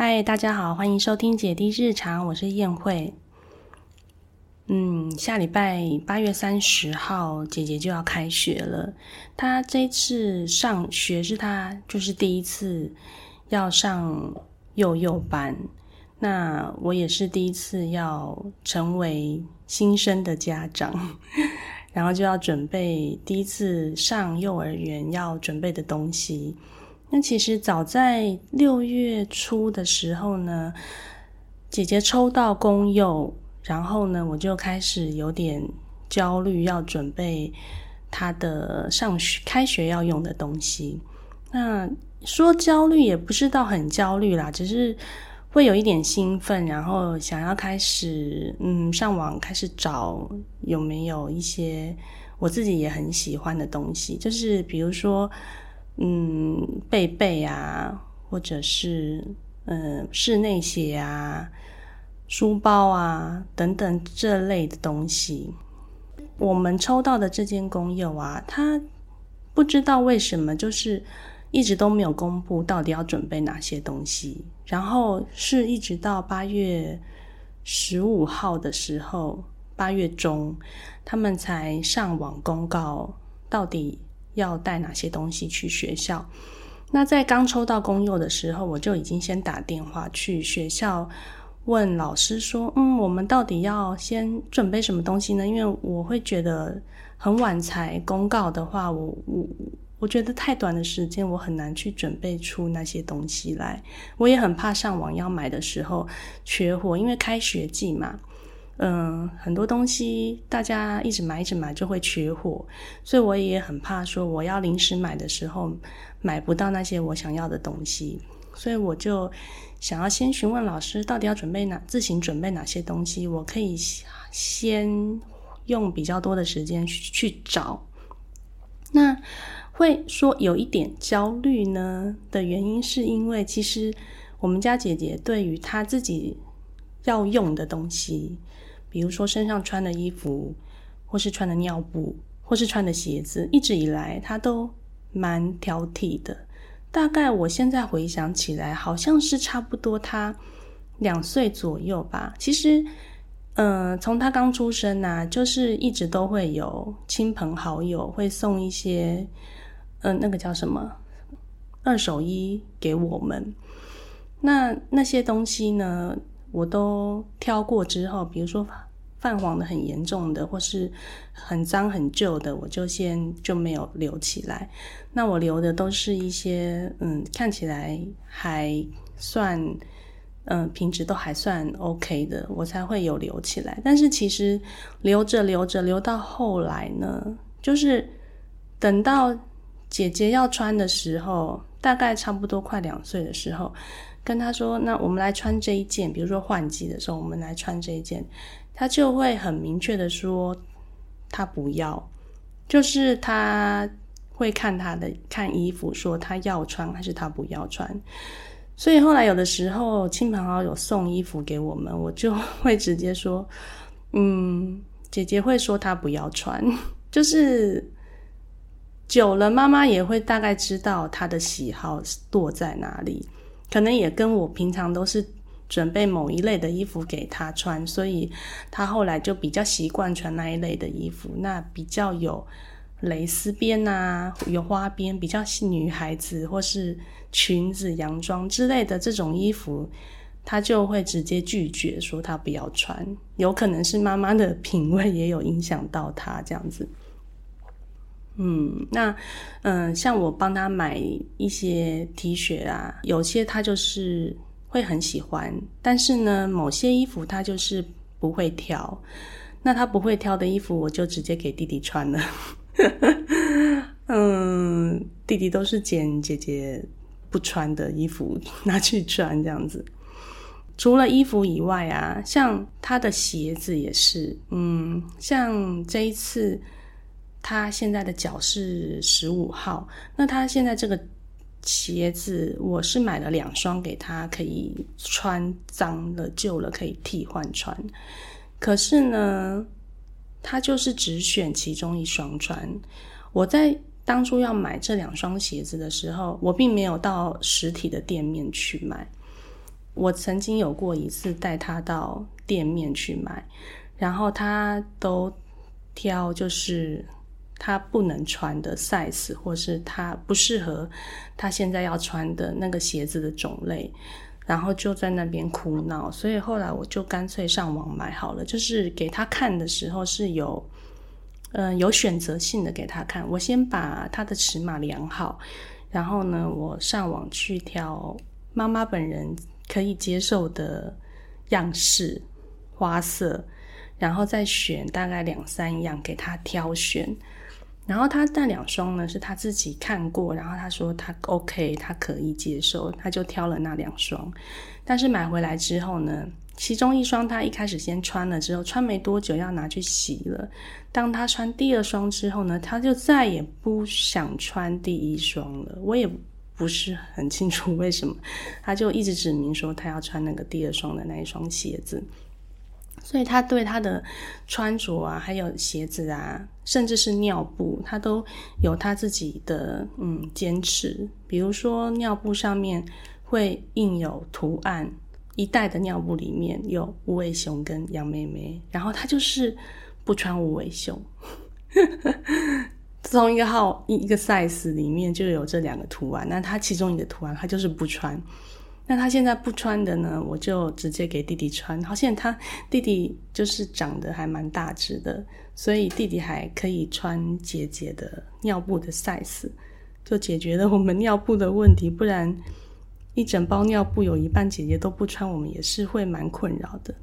嗨，大家好，欢迎收听姐弟日常，我是燕慧。嗯，下礼拜八月三十号，姐姐就要开学了。她这次上学是她就是第一次要上幼幼班，那我也是第一次要成为新生的家长，然后就要准备第一次上幼儿园要准备的东西。那其实早在六月初的时候呢，姐姐抽到公幼，然后呢，我就开始有点焦虑，要准备她的上学开学要用的东西。那说焦虑也不是到很焦虑啦，只是会有一点兴奋，然后想要开始嗯上网开始找有没有一些我自己也很喜欢的东西，就是比如说。嗯，背背啊，或者是嗯室内鞋啊、书包啊等等这类的东西，我们抽到的这间工友啊，他不知道为什么，就是一直都没有公布到底要准备哪些东西，然后是一直到八月十五号的时候，八月中他们才上网公告到底。要带哪些东西去学校？那在刚抽到公幼的时候，我就已经先打电话去学校问老师说：“嗯，我们到底要先准备什么东西呢？”因为我会觉得很晚才公告的话，我我我觉得太短的时间，我很难去准备出那些东西来。我也很怕上网要买的时候缺货，因为开学季嘛。嗯，很多东西大家一直买一直买就会缺货，所以我也很怕说我要临时买的时候买不到那些我想要的东西，所以我就想要先询问老师到底要准备哪自行准备哪些东西，我可以先用比较多的时间去找。那会说有一点焦虑呢的原因，是因为其实我们家姐姐对于她自己要用的东西。比如说身上穿的衣服，或是穿的尿布，或是穿的鞋子，一直以来他都蛮挑剔的。大概我现在回想起来，好像是差不多他两岁左右吧。其实，嗯，从他刚出生呐，就是一直都会有亲朋好友会送一些，嗯，那个叫什么二手衣给我们。那那些东西呢？我都挑过之后，比如说泛黄的很严重的，或是很脏很旧的，我就先就没有留起来。那我留的都是一些嗯，看起来还算嗯品质都还算 OK 的，我才会有留起来。但是其实留着留着留到后来呢，就是等到姐姐要穿的时候，大概差不多快两岁的时候。跟他说：“那我们来穿这一件，比如说换季的时候，我们来穿这一件。”他就会很明确的说：“他不要。”就是他会看他的看衣服，说他要穿还是他不要穿。所以后来有的时候亲朋好友送衣服给我们，我就会直接说：“嗯，姐姐会说她不要穿。”就是久了，妈妈也会大概知道他的喜好落在哪里。可能也跟我平常都是准备某一类的衣服给他穿，所以他后来就比较习惯穿那一类的衣服。那比较有蕾丝边啊，有花边，比较女孩子或是裙子、洋装之类的这种衣服，他就会直接拒绝说他不要穿。有可能是妈妈的品味也有影响到他这样子。嗯，那嗯，像我帮他买一些 T 恤啊，有些他就是会很喜欢，但是呢，某些衣服他就是不会挑。那他不会挑的衣服，我就直接给弟弟穿了。嗯，弟弟都是捡姐姐不穿的衣服拿去穿，这样子。除了衣服以外啊，像他的鞋子也是，嗯，像这一次。他现在的脚是十五号，那他现在这个鞋子，我是买了两双给他，可以穿脏了、旧了可以替换穿。可是呢，他就是只选其中一双穿。我在当初要买这两双鞋子的时候，我并没有到实体的店面去买。我曾经有过一次带他到店面去买，然后他都挑就是他不能穿的 size，或是他不适合他现在要穿的那个鞋子的种类，然后就在那边哭闹。所以后来我就干脆上网买好了，就是给他看的时候是有。嗯，有选择性的给他看。我先把他的尺码量好，然后呢，我上网去挑妈妈本人可以接受的样式、花色，然后再选大概两三样给他挑选。然后他那两双呢是他自己看过，然后他说他 OK，他可以接受，他就挑了那两双。但是买回来之后呢？其中一双，他一开始先穿了之后，穿没多久要拿去洗了。当他穿第二双之后呢，他就再也不想穿第一双了。我也不是很清楚为什么，他就一直指明说他要穿那个第二双的那一双鞋子。所以他对他的穿着啊，还有鞋子啊，甚至是尿布，他都有他自己的嗯坚持。比如说尿布上面会印有图案。一袋的尿布里面有无尾熊跟杨妹妹，然后他就是不穿无尾熊。从一个号一个 size 里面就有这两个图案，那他其中一个图案他就是不穿。那他现在不穿的呢，我就直接给弟弟穿。好，现在他弟弟就是长得还蛮大只的，所以弟弟还可以穿姐姐的尿布的 size，就解决了我们尿布的问题。不然。一整包尿布有一半姐姐都不穿，我们也是会蛮困扰的。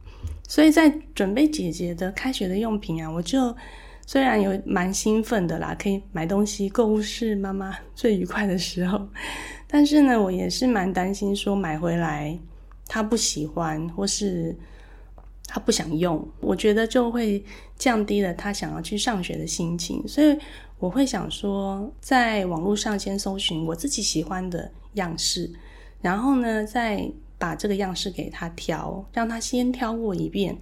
所以在准备姐姐的开学的用品啊，我就虽然有蛮兴奋的啦，可以买东西，购物是妈妈最愉快的时候。但是呢，我也是蛮担心说买回来他不喜欢，或是他不想用，我觉得就会降低了他想要去上学的心情。所以我会想说，在网络上先搜寻我自己喜欢的样式。然后呢，再把这个样式给他挑，让他先挑过一遍。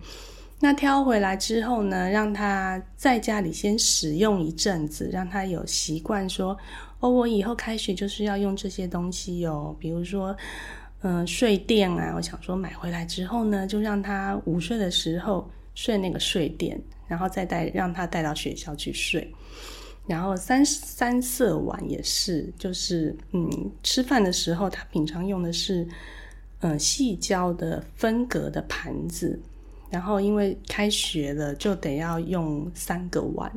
那挑回来之后呢，让他在家里先使用一阵子，让他有习惯说：“哦，我以后开学就是要用这些东西哦。”比如说，嗯，睡垫啊，我想说买回来之后呢，就让他午睡的时候睡那个睡垫，然后再带让他带到学校去睡。然后三三色碗也是，就是嗯，吃饭的时候他平常用的是嗯细胶的分隔的盘子，然后因为开学了就得要用三个碗，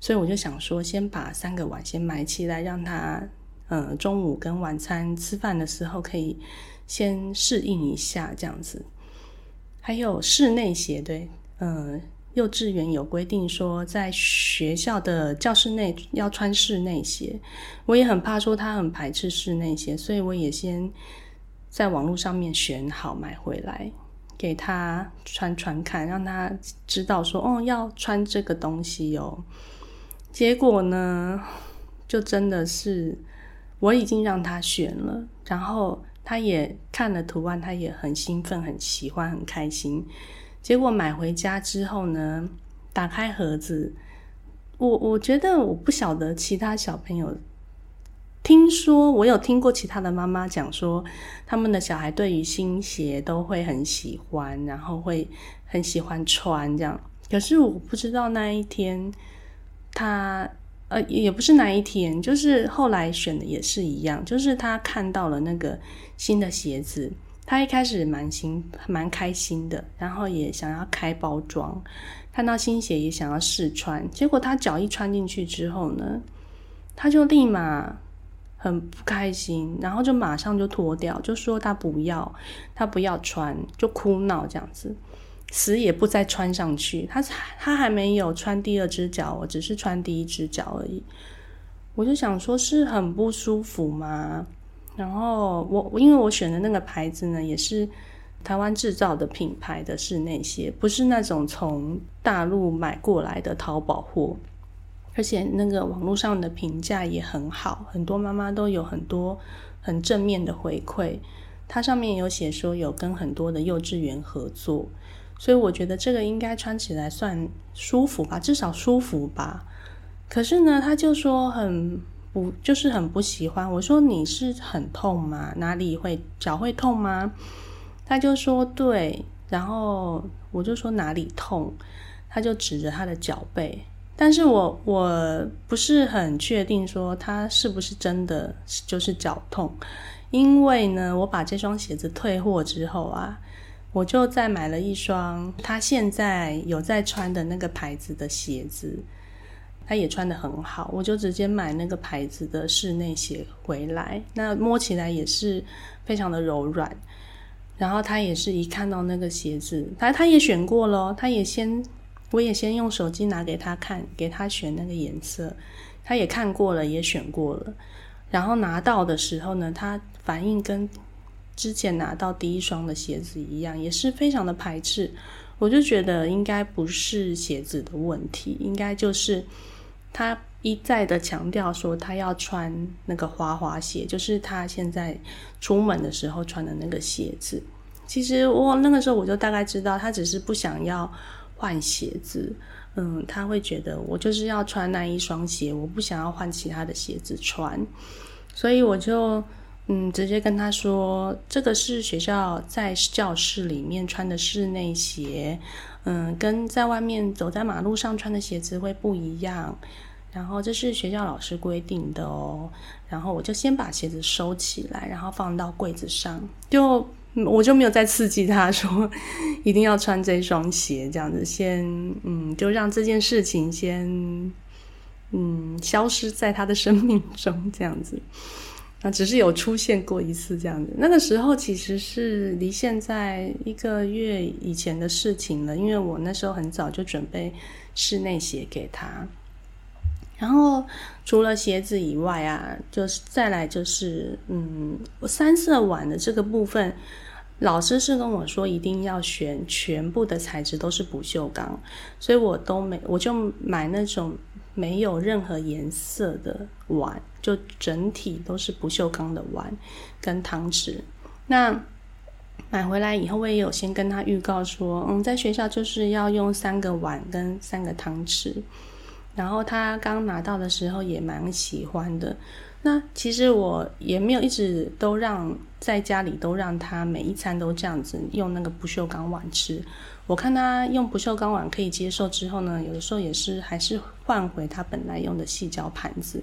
所以我就想说先把三个碗先买起来，让他嗯中午跟晚餐吃饭的时候可以先适应一下这样子。还有室内鞋，对，嗯。幼稚园有规定说，在学校的教室内要穿室内鞋。我也很怕说他很排斥室内鞋，所以我也先在网络上面选好买回来给他穿穿看，让他知道说哦要穿这个东西哦。结果呢，就真的是我已经让他选了，然后他也看了图案，他也很兴奋、很喜欢、很开心。结果买回家之后呢，打开盒子，我我觉得我不晓得其他小朋友，说我有听过其他的妈妈讲说，他们的小孩对于新鞋都会很喜欢，然后会很喜欢穿这样。可是我不知道那一天，他呃也不是那一天，就是后来选的也是一样，就是他看到了那个新的鞋子。他一开始蛮心蛮开心的，然后也想要开包装，看到新鞋也想要试穿。结果他脚一穿进去之后呢，他就立马很不开心，然后就马上就脱掉，就说他不要，他不要穿，就哭闹这样子，死也不再穿上去。他他还没有穿第二只脚，我只是穿第一只脚而已。我就想说，是很不舒服吗？然后我因为我选的那个牌子呢，也是台湾制造的品牌的室内鞋，不是那种从大陆买过来的淘宝货，而且那个网络上的评价也很好，很多妈妈都有很多很正面的回馈。它上面有写说有跟很多的幼稚园合作，所以我觉得这个应该穿起来算舒服吧，至少舒服吧。可是呢，他就说很。不就是很不喜欢？我说你是很痛吗？哪里会脚会痛吗？他就说对，然后我就说哪里痛，他就指着他的脚背。但是我我不是很确定说他是不是真的就是脚痛，因为呢，我把这双鞋子退货之后啊，我就再买了一双他现在有在穿的那个牌子的鞋子，他也穿的很好，我就直接买那个牌子的室内鞋回来，那摸起来也是非常的柔软，然后他也是一看到那个鞋子，他他也选过了，他也先。我也先用手机拿给他看，给他选那个颜色，他也看过了，也选过了。然后拿到的时候呢，他反应跟之前拿到第一双的鞋子一样，也是非常的排斥。我就觉得应该不是鞋子的问题，应该就是他一再的强调说他要穿那个滑滑鞋，就是他现在出门的时候穿的那个鞋子。其实我那个时候我就大概知道，他只是不想要。换鞋子，嗯，他会觉得我就是要穿那一双鞋，我不想要换其他的鞋子穿，所以我就嗯直接跟他说，这个是学校在教室里面穿的室内鞋，嗯，跟在外面走在马路上穿的鞋子会不一样，然后这是学校老师规定的哦，然后我就先把鞋子收起来，然后放到柜子上，就。我就没有再刺激他说一定要穿这双鞋，这样子先嗯，就让这件事情先嗯消失在他的生命中，这样子啊，只是有出现过一次这样子。那个时候其实是离现在一个月以前的事情了，因为我那时候很早就准备室内鞋给他。然后除了鞋子以外啊，就是再来就是，嗯，三色碗的这个部分，老师是跟我说一定要选全部的材质都是不锈钢，所以我都没，我就买那种没有任何颜色的碗，就整体都是不锈钢的碗跟汤匙。那买回来以后，我也有先跟他预告说，嗯，在学校就是要用三个碗跟三个汤匙。然后他刚拿到的时候也蛮喜欢的。那其实我也没有一直都让在家里都让他每一餐都这样子用那个不锈钢碗吃。我看他用不锈钢碗可以接受之后呢，有的时候也是还是换回他本来用的细胶盘子，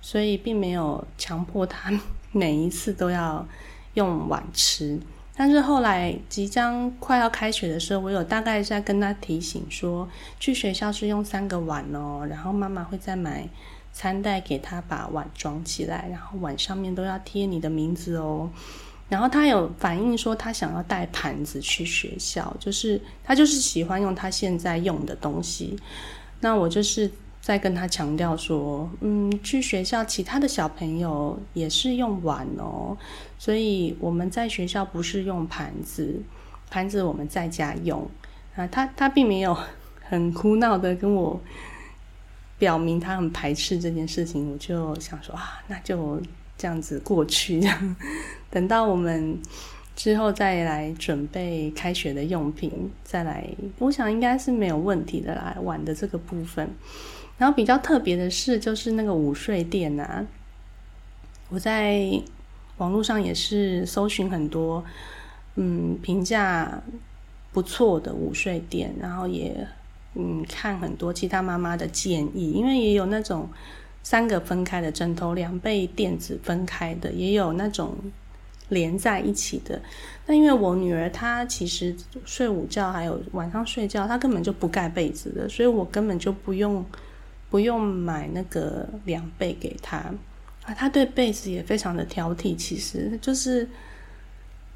所以并没有强迫他 每一次都要用碗吃。但是后来即将快要开学的时候，我有大概在跟他提醒说，去学校是用三个碗哦，然后妈妈会再买餐袋给他把碗装起来，然后碗上面都要贴你的名字哦。然后他有反映说，他想要带盘子去学校，就是他就是喜欢用他现在用的东西。那我就是。在跟他强调说，嗯，去学校其他的小朋友也是用碗哦，所以我们在学校不是用盘子，盘子我们在家用啊。他他并没有 很哭闹的跟我表明他很排斥这件事情，我就想说啊，那就这样子过去，这样等到我们之后再来准备开学的用品，再来，我想应该是没有问题的啦，碗的这个部分。然后比较特别的是，就是那个午睡垫啊，我在网络上也是搜寻很多，嗯，评价不错的午睡垫，然后也嗯看很多其他妈妈的建议，因为也有那种三个分开的枕头，两被垫子分开的，也有那种连在一起的。那因为我女儿她其实睡午觉还有晚上睡觉，她根本就不盖被子的，所以我根本就不用。不用买那个凉被给她啊，他对被子也非常的挑剔。其实就是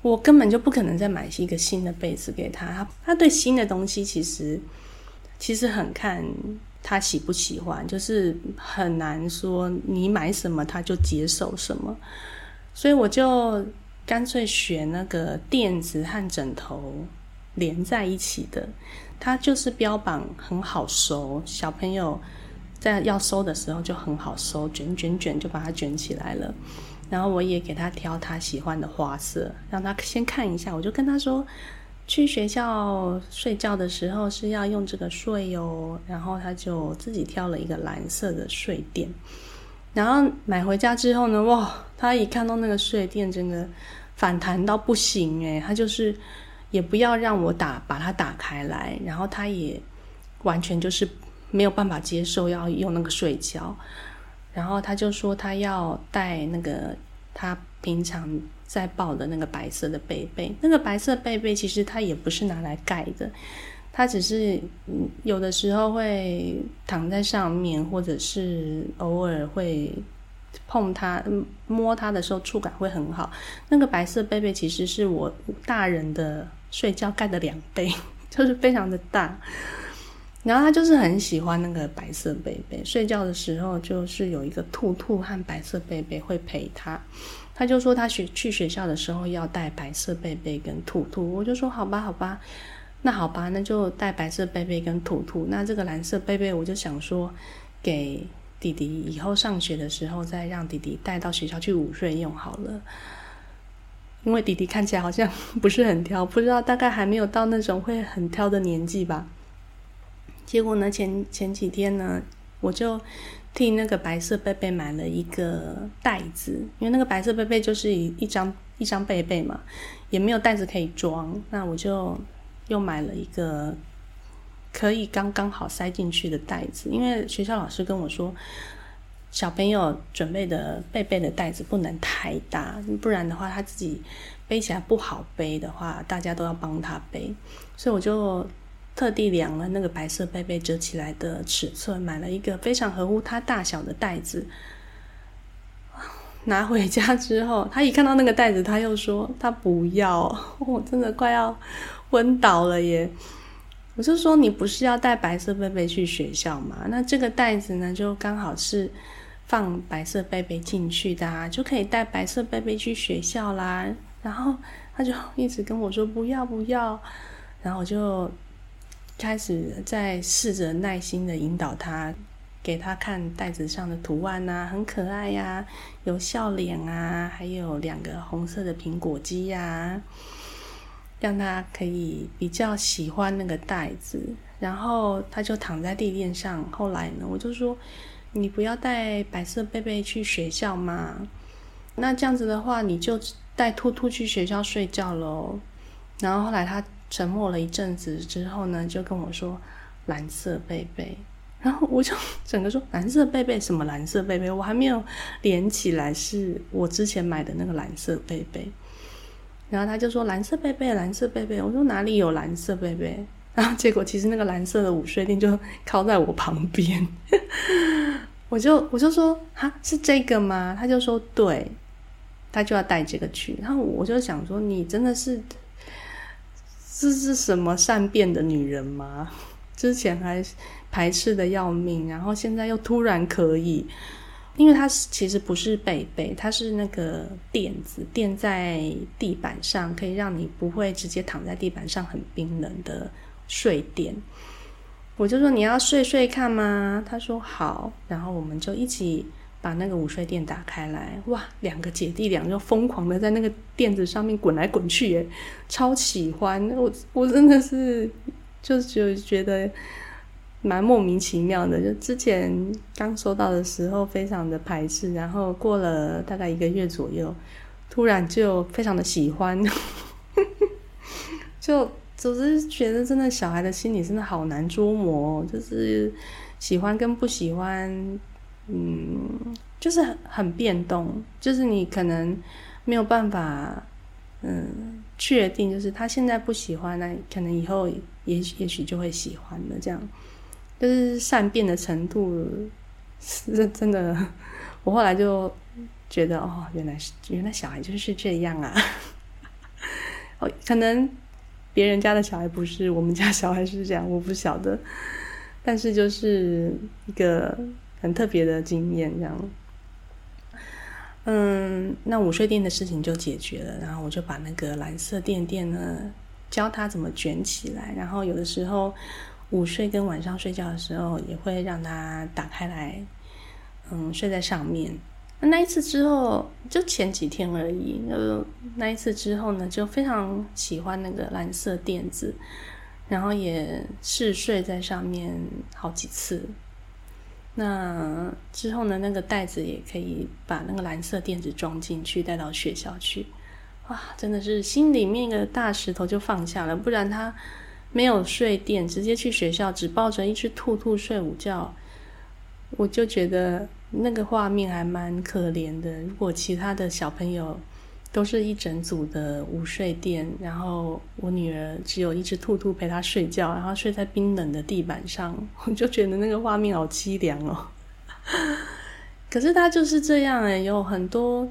我根本就不可能再买一个新的被子给他。他他对新的东西其实其实很看他喜不喜欢，就是很难说你买什么他就接受什么。所以我就干脆选那个垫子和枕头连在一起的，它就是标榜很好收，小朋友。在要收的时候就很好收，卷卷卷就把它卷起来了。然后我也给他挑他喜欢的花色，让他先看一下。我就跟他说，去学校睡觉的时候是要用这个睡哦。然后他就自己挑了一个蓝色的睡垫。然后买回家之后呢，哇，他一看到那个睡垫，真的反弹到不行诶，他就是也不要让我打把它打开来，然后他也完全就是没有办法接受要用那个睡觉，然后他就说他要带那个他平常在抱的那个白色的被被，那个白色被被其实它也不是拿来盖的。他只是有的时候会躺在上面，或者是偶尔会碰它、摸它的时候触感会很好。那个白色被被其实是我大人的睡觉盖的两倍，就是非常的大。然后他就是很喜欢那个白色贝贝，睡觉的时候就是有一个兔兔和白色贝贝会陪他。他就说他学去学校的时候要带白色贝贝跟兔兔，我就说好吧，好吧。那好吧，那就带白色贝贝跟兔兔。那这个蓝色贝贝，我就想说，给弟弟以后上学的时候，再让弟弟带到学校去午睡用好了。因为弟弟看起来好像不是很挑，不知道大概还没有到那种会很挑的年纪吧。结果呢，前前几天呢，我就替那个白色贝贝买了一个袋子，因为那个白色贝贝就是一一张一张贝贝嘛，也没有袋子可以装，那我就。又买了一个可以刚刚好塞进去的袋子，因为学校老师跟我说，小朋友准备的背背的袋子不能太大，不然的话他自己背起来不好背的话，大家都要帮他背。所以我就特地量了那个白色背背折起来的尺寸，买了一个非常合乎他大小的袋子。拿回家之后，他一看到那个袋子，他又说他不要，我真的快要。昏倒了耶！我就说你不是要带白色贝贝去学校吗？那这个袋子呢，就刚好是放白色贝贝进去的，啊，就可以带白色贝贝去学校啦。然后他就一直跟我说不要不要，然后我就开始在试着耐心的引导他，给他看袋子上的图案啊，很可爱呀，有笑脸啊，还有两个红色的苹果肌呀。让他可以比较喜欢那个袋子，然后他就躺在地垫上。后来呢，我就说：“你不要带白色贝贝去学校嘛？那这样子的话，你就带兔兔去学校睡觉喽。”然后后来他沉默了一阵子之后呢，就跟我说：“蓝色贝贝。”然后我就 整个说：“蓝色贝贝什么蓝色贝贝？我还没有连起来，是我之前买的那个蓝色贝贝。”然后他就说蓝色贝贝，蓝色贝贝。我说哪里有蓝色贝贝？然后结果其实那个蓝色的午睡垫就靠在我旁边。我就我就说哈是这个吗？他就说对，他就要带这个去。然后我就想说你真的是这是什么善变的女人吗？之前还排斥的要命，然后现在又突然可以。因为它其实不是被被，它是那个垫子垫在地板上，可以让你不会直接躺在地板上很冰冷的睡垫。我就说你要睡睡看吗？他说好，然后我们就一起把那个午睡垫打开来，哇，两个姐弟俩就疯狂的在那个垫子上面滚来滚去，耶，超喜欢！我我真的是就就觉得。蛮莫名其妙的，就之前刚收到的时候非常的排斥，然后过了大概一个月左右，突然就非常的喜欢，就总是觉得真的小孩的心理真的好难捉摸，就是喜欢跟不喜欢，嗯，就是很很变动，就是你可能没有办法，嗯，确定就是他现在不喜欢，那可能以后也也许就会喜欢的这样。就是善变的程度是 真的，我后来就觉得哦，原来是原来小孩就是这样啊。哦，可能别人家的小孩不是，我们家小孩是这样，我不晓得。但是就是一个很特别的经验，这样。嗯，那午睡垫的事情就解决了，然后我就把那个蓝色垫垫呢教他怎么卷起来，然后有的时候。午睡跟晚上睡觉的时候，也会让他打开来，嗯，睡在上面。那那一次之后，就前几天而已。呃，那一次之后呢，就非常喜欢那个蓝色垫子，然后也试睡在上面好几次。那之后呢，那个袋子也可以把那个蓝色垫子装进去，带到学校去。哇，真的是心里面一个大石头就放下了。不然他没有睡垫，直接去学校，只抱着一只兔兔睡午觉，我就觉得那个画面还蛮可怜的。如果其他的小朋友都是一整组的午睡垫，然后我女儿只有一只兔兔陪她睡觉，然后睡在冰冷的地板上，我就觉得那个画面好凄凉哦。可是她就是这样哎，有很多。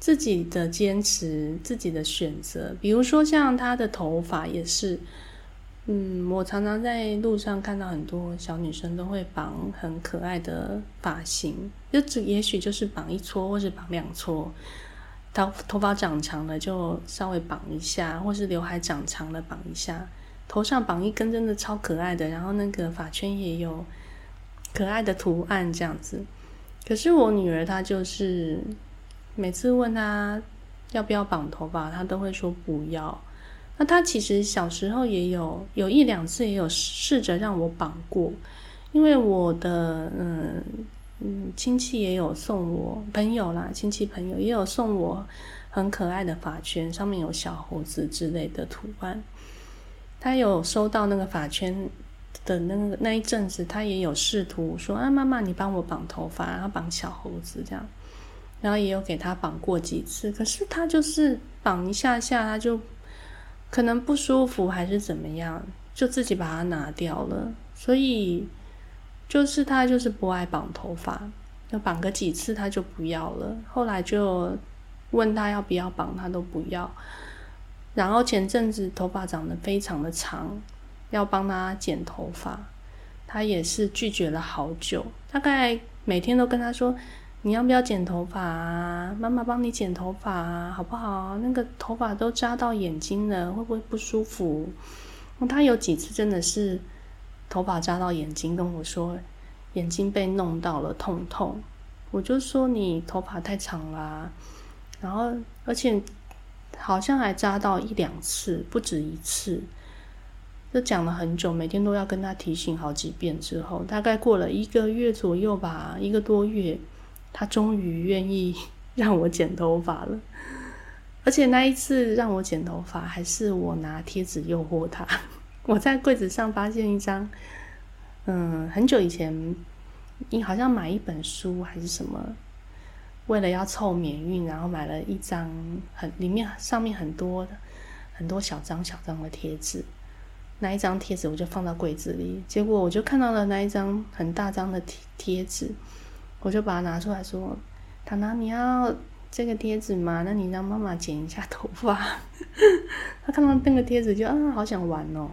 自己的坚持，自己的选择，比如说像她的头发也是，嗯，我常常在路上看到很多小女生都会绑很可爱的发型，就只也许就是绑一撮或是绑两撮，头头发长长了就稍微绑一下，或是刘海长长了绑一下，头上绑一根真的超可爱的，然后那个发圈也有可爱的图案这样子。可是我女儿她就是。每次问她要不要绑头发，她都会说不要。那她其实小时候也有有一两次也有试着让我绑过，因为我的嗯嗯亲戚也有送我朋友啦，亲戚朋友也有送我很可爱的发圈，上面有小猴子之类的图案。他有收到那个发圈的那个那一阵子，他也有试图说啊，妈妈你帮我绑头发，然后绑小猴子这样。然后也有给他绑过几次，可是他就是绑一下下，他就可能不舒服还是怎么样，就自己把它拿掉了。所以就是他就是不爱绑头发，要绑个几次他就不要了。后来就问他要不要绑，他都不要。然后前阵子头发长得非常的长，要帮他剪头发，他也是拒绝了好久，大概每天都跟他说。你要不要剪头发啊？妈妈帮你剪头发啊，好不好？那个头发都扎到眼睛了，会不会不舒服？他有几次真的是头发扎到眼睛，跟我说眼睛被弄到了，痛痛。我就说你头发太长啦，然后而且好像还扎到一两次，不止一次。就讲了很久，每天都要跟他提醒好几遍。之后大概过了一个月左右吧，一个多月。他终于愿意 让我剪头发了，而且那一次让我剪头发，还是我拿贴纸诱惑他。我在柜子上发现一张，嗯，很久以前你好像买一本书还是什么，为了要凑免运，然后买了一张很里面上面很多的很多小张小张的贴纸。那一张贴纸我就放到柜子里，结果我就看到了那一张很大张的贴贴纸。我就把它拿出来说：“糖糖，你要这个贴纸吗？那你让妈妈剪一下头发。”他看到那个贴纸就啊，好想玩哦。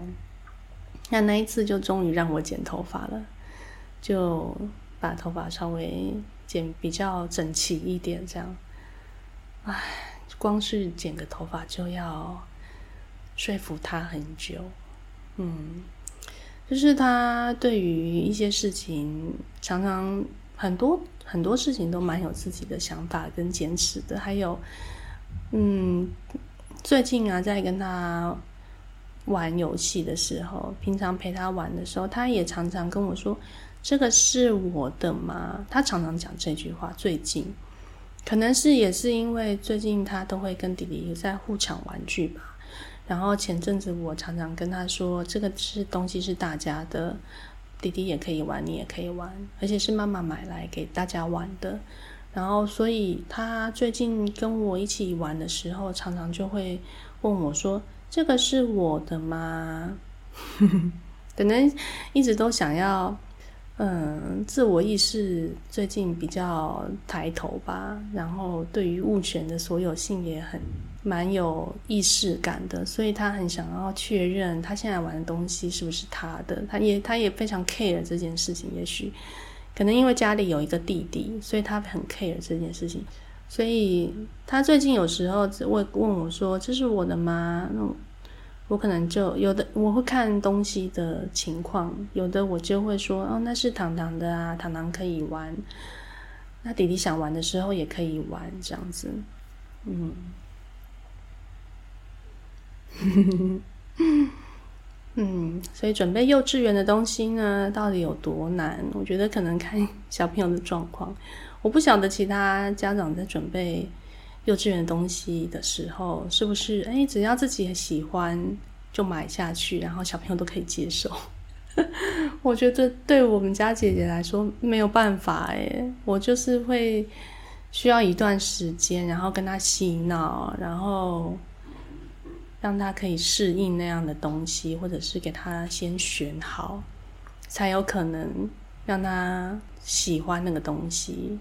那那一次就终于让我剪头发了，就把头发稍微剪比较整齐一点，这样。唉，光是剪个头发就要说服他很久。嗯，就是他对于一些事情常常。很多很多事情都蛮有自己的想法跟坚持的，还有，嗯，最近啊，在跟他玩游戏的时候，平常陪他玩的时候，他也常常跟我说：“这个是我的吗？”他常常讲这句话。最近，可能是也是因为最近他都会跟弟弟在互抢玩具吧。然后前阵子我常常跟他说：“这个是东西是大家的。”弟弟也可以玩，你也可以玩，而且是妈妈买来给大家玩的。然后，所以他最近跟我一起玩的时候，常常就会问我说：“这个是我的吗？” 可能一直都想要。嗯，自我意识最近比较抬头吧，然后对于物权的所有性也很蛮有意识感的，所以他很想要确认他现在玩的东西是不是他的，他也他也非常 care 这件事情。也许可能因为家里有一个弟弟，所以他很 care 这件事情，所以他最近有时候问问我说：“这是我的吗？”那。我可能就有的我会看东西的情况，有的我就会说哦，那是糖糖的啊，糖糖可以玩。那弟弟想玩的时候也可以玩，这样子，嗯，嗯，所以准备幼稚园的东西呢，到底有多难？我觉得可能看小朋友的状况。我不晓得其他家长在准备幼稚园东西的时候，是不是哎，只要自己喜欢就买下去，然后小朋友都可以接受？我觉得对我们家姐姐来说没有办法哎，我就是会需要一段时间，然后跟她洗脑，然后让她可以适应那样的东西，或者是给她先选好，才有可能让她喜欢那个东西。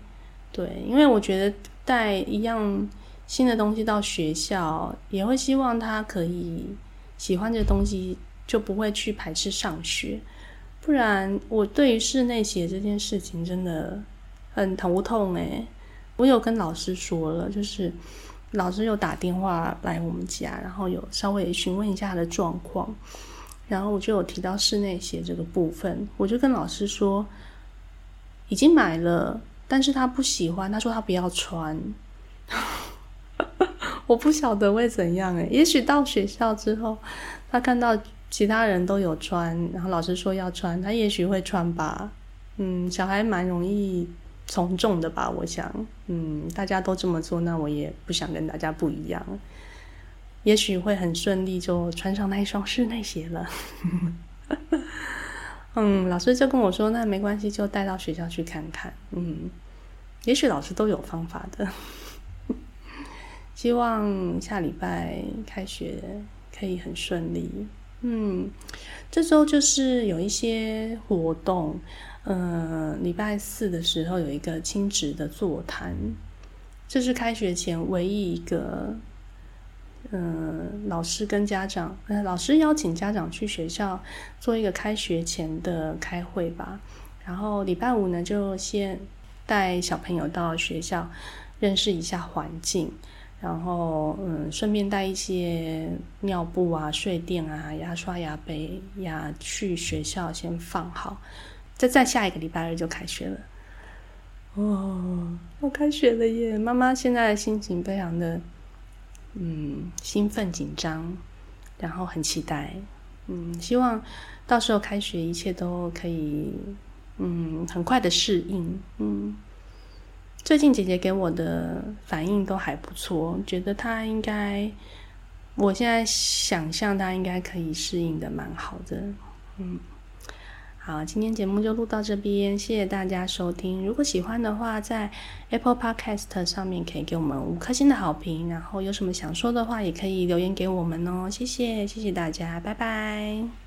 对，因为我觉得带一样新的东西到学校，也会希望他可以喜欢这东西。就不会去排斥上学，不然我对于室内鞋这件事情真的很头痛诶。我有跟老师说了，就是老师有打电话来我们家，然后有稍微询问一下他的状况，然后我就有提到室内鞋这个部分，我就跟老师说已经买了，但是他不喜欢，他说他不要穿。我不晓得会怎样诶，也许到学校之后，他看到。其他人都有穿，然后老师说要穿，他也许会穿吧。嗯，小孩蛮容易从众的吧，我想。嗯，大家都这么做，那我也不想跟大家不一样。也许会很顺利就穿上那一双室内鞋了。嗯，老师就跟我说，那没关系，就带到学校去看看。嗯，也许老师都有方法的。希望下礼拜开学可以很顺利。嗯，这周就是有一些活动，嗯，礼拜四的时候有一个亲子的座谈，这是开学前唯一一个，嗯，老师跟家长，呃，老师邀请家长去学校做一个开学前的开会吧。然后礼拜五呢，就先带小朋友到学校认识一下环境。然后，嗯，顺便带一些尿布啊、睡垫啊、牙刷、牙杯呀去学校先放好。再再下一个礼拜二就开学了。哦，要开学了耶！妈妈现在心情非常的，嗯，兴奋紧张，然后很期待。嗯，希望到时候开学一切都可以，嗯，很快的适应。嗯。最近姐姐给我的反应都还不错，觉得她应该，我现在想象她应该可以适应的蛮好的。嗯，好，今天节目就录到这边，谢谢大家收听。如果喜欢的话，在 Apple Podcast 上面可以给我们五颗星的好评，然后有什么想说的话，也可以留言给我们哦。谢谢，谢谢大家，拜拜。